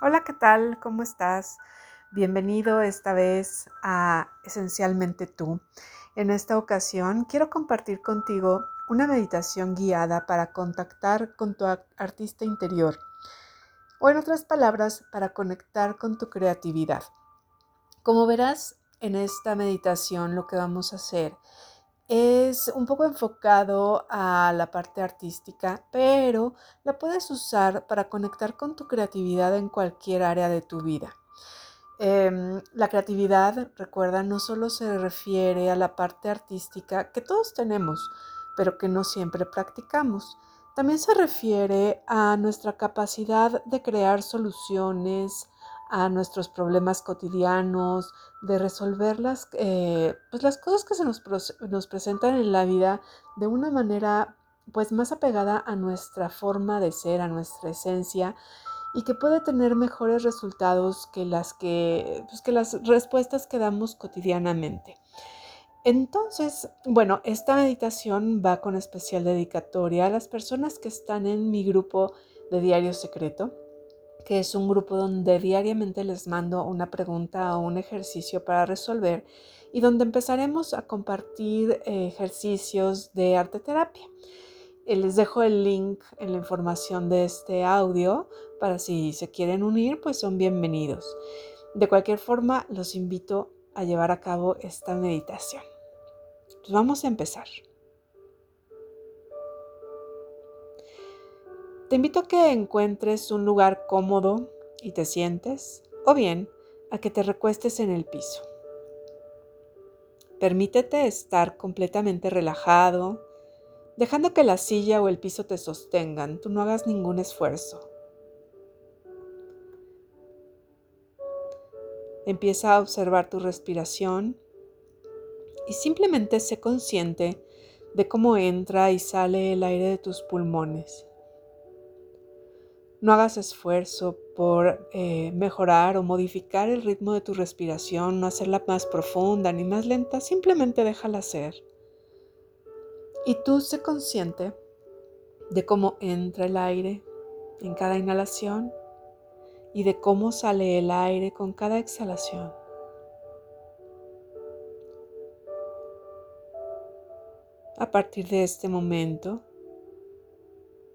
Hola, ¿qué tal? ¿Cómo estás? Bienvenido esta vez a Esencialmente tú. En esta ocasión quiero compartir contigo una meditación guiada para contactar con tu artista interior o en otras palabras, para conectar con tu creatividad. Como verás, en esta meditación lo que vamos a hacer es un poco enfocado a la parte artística, pero la puedes usar para conectar con tu creatividad en cualquier área de tu vida. Em, la creatividad, recuerda, no solo se refiere a la parte artística que todos tenemos, pero que no siempre practicamos. También se refiere a nuestra capacidad de crear soluciones, a nuestros problemas cotidianos, de resolver las, eh, pues las cosas que se nos, nos, presentan en la vida de una manera pues más apegada a nuestra forma de ser, a nuestra esencia y que puede tener mejores resultados que las que, pues que las respuestas que damos cotidianamente. Entonces, bueno, esta meditación va con especial dedicatoria a las personas que están en mi grupo de Diario Secreto que es un grupo donde diariamente les mando una pregunta o un ejercicio para resolver y donde empezaremos a compartir eh, ejercicios de arte terapia. Eh, les dejo el link en la información de este audio para si se quieren unir, pues son bienvenidos. De cualquier forma, los invito a llevar a cabo esta meditación. Pues vamos a empezar. Te invito a que encuentres un lugar cómodo y te sientes, o bien a que te recuestes en el piso. Permítete estar completamente relajado, dejando que la silla o el piso te sostengan. Tú no hagas ningún esfuerzo. Empieza a observar tu respiración y simplemente sé consciente de cómo entra y sale el aire de tus pulmones. No hagas esfuerzo por eh, mejorar o modificar el ritmo de tu respiración, no hacerla más profunda ni más lenta, simplemente déjala ser. Y tú sé consciente de cómo entra el aire en cada inhalación y de cómo sale el aire con cada exhalación. A partir de este momento,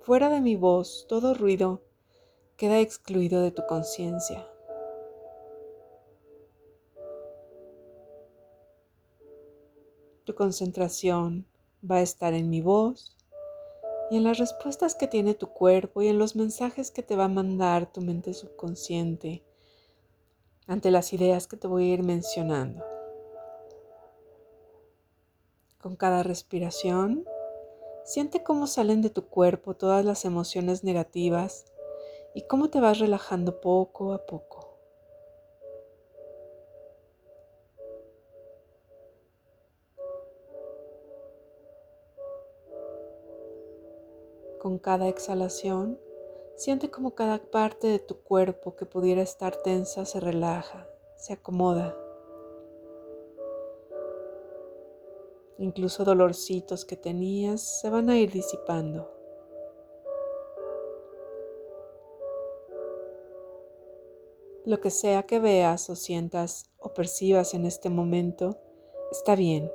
fuera de mi voz, todo ruido queda excluido de tu conciencia. Tu concentración va a estar en mi voz y en las respuestas que tiene tu cuerpo y en los mensajes que te va a mandar tu mente subconsciente ante las ideas que te voy a ir mencionando. Con cada respiración, siente cómo salen de tu cuerpo todas las emociones negativas y cómo te vas relajando poco a poco. Con cada exhalación, siente como cada parte de tu cuerpo que pudiera estar tensa se relaja, se acomoda. Incluso dolorcitos que tenías se van a ir disipando. Lo que sea que veas o sientas o percibas en este momento está bien.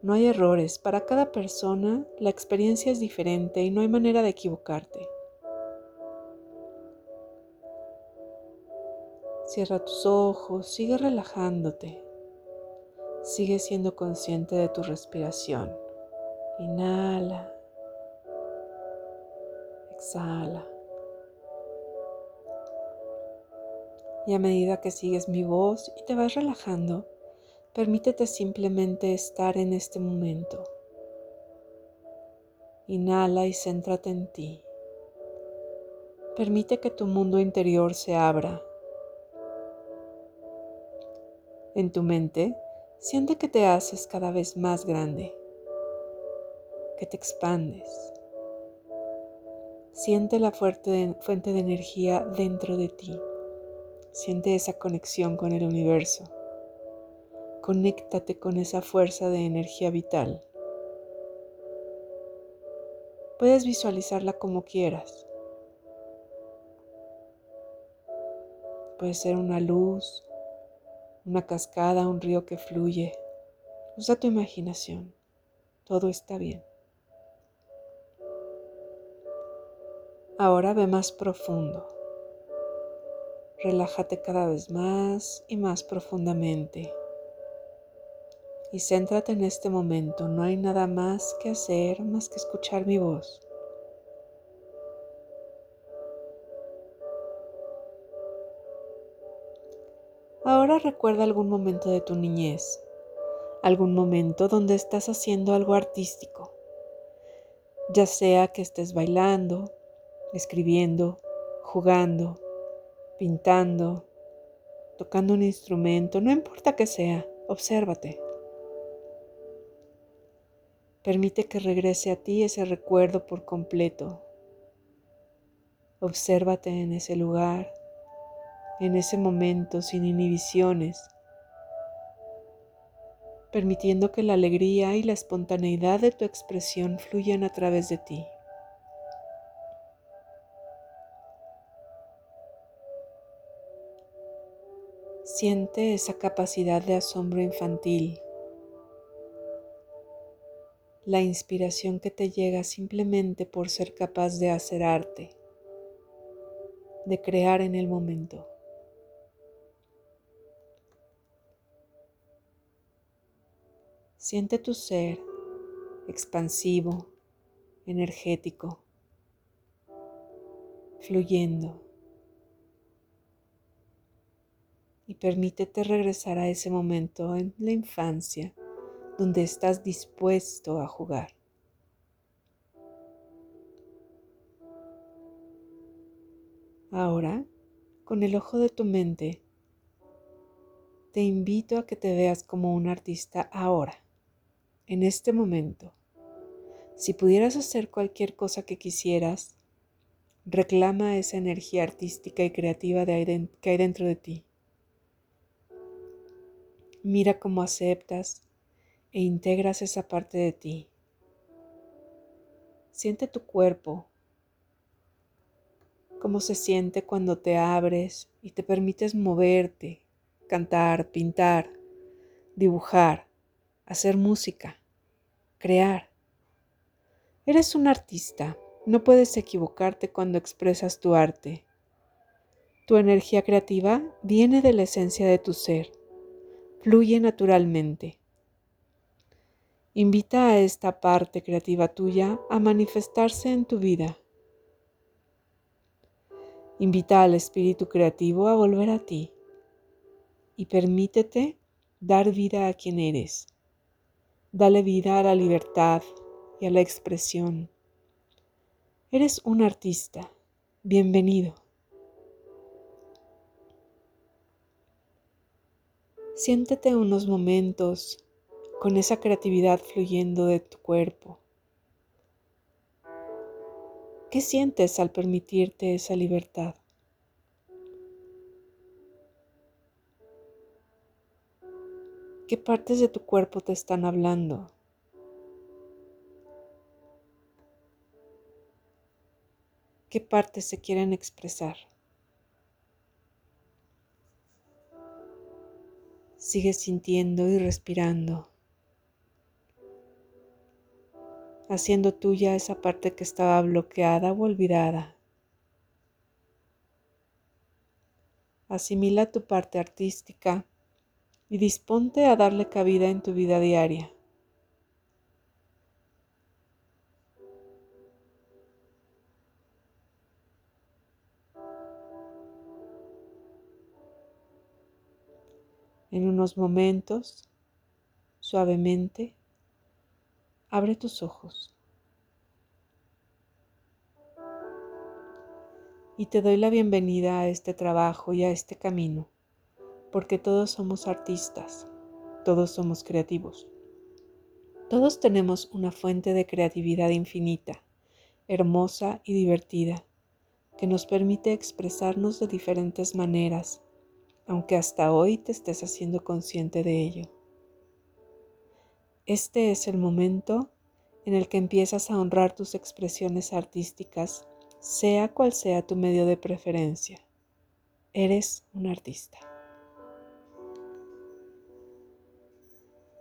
No hay errores. Para cada persona la experiencia es diferente y no hay manera de equivocarte. Cierra tus ojos, sigue relajándote. Sigue siendo consciente de tu respiración. Inhala. Exhala. Y a medida que sigues mi voz y te vas relajando, permítete simplemente estar en este momento. Inhala y céntrate en ti. Permite que tu mundo interior se abra. En tu mente, siente que te haces cada vez más grande, que te expandes. Siente la fuente de energía dentro de ti. Siente esa conexión con el universo. Conéctate con esa fuerza de energía vital. Puedes visualizarla como quieras. Puede ser una luz, una cascada, un río que fluye. Usa tu imaginación. Todo está bien. Ahora ve más profundo. Relájate cada vez más y más profundamente. Y céntrate en este momento. No hay nada más que hacer más que escuchar mi voz. Ahora recuerda algún momento de tu niñez, algún momento donde estás haciendo algo artístico, ya sea que estés bailando, escribiendo, jugando, pintando, tocando un instrumento, no importa que sea, obsérvate. Permite que regrese a ti ese recuerdo por completo. Obsérvate en ese lugar, en ese momento sin inhibiciones, permitiendo que la alegría y la espontaneidad de tu expresión fluyan a través de ti. Siente esa capacidad de asombro infantil, la inspiración que te llega simplemente por ser capaz de hacer arte, de crear en el momento. Siente tu ser expansivo, energético, fluyendo. Y permítete regresar a ese momento en la infancia donde estás dispuesto a jugar. Ahora, con el ojo de tu mente, te invito a que te veas como un artista ahora, en este momento. Si pudieras hacer cualquier cosa que quisieras, reclama esa energía artística y creativa que hay dentro de ti. Mira cómo aceptas e integras esa parte de ti. Siente tu cuerpo, cómo se siente cuando te abres y te permites moverte, cantar, pintar, dibujar, hacer música, crear. Eres un artista, no puedes equivocarte cuando expresas tu arte. Tu energía creativa viene de la esencia de tu ser fluye naturalmente. Invita a esta parte creativa tuya a manifestarse en tu vida. Invita al espíritu creativo a volver a ti y permítete dar vida a quien eres. Dale vida a la libertad y a la expresión. Eres un artista. Bienvenido. Siéntete unos momentos con esa creatividad fluyendo de tu cuerpo. ¿Qué sientes al permitirte esa libertad? ¿Qué partes de tu cuerpo te están hablando? ¿Qué partes se quieren expresar? Sigue sintiendo y respirando, haciendo tuya esa parte que estaba bloqueada o olvidada. Asimila tu parte artística y disponte a darle cabida en tu vida diaria. En unos momentos, suavemente, abre tus ojos. Y te doy la bienvenida a este trabajo y a este camino, porque todos somos artistas, todos somos creativos. Todos tenemos una fuente de creatividad infinita, hermosa y divertida, que nos permite expresarnos de diferentes maneras aunque hasta hoy te estés haciendo consciente de ello. Este es el momento en el que empiezas a honrar tus expresiones artísticas, sea cual sea tu medio de preferencia. eres un artista.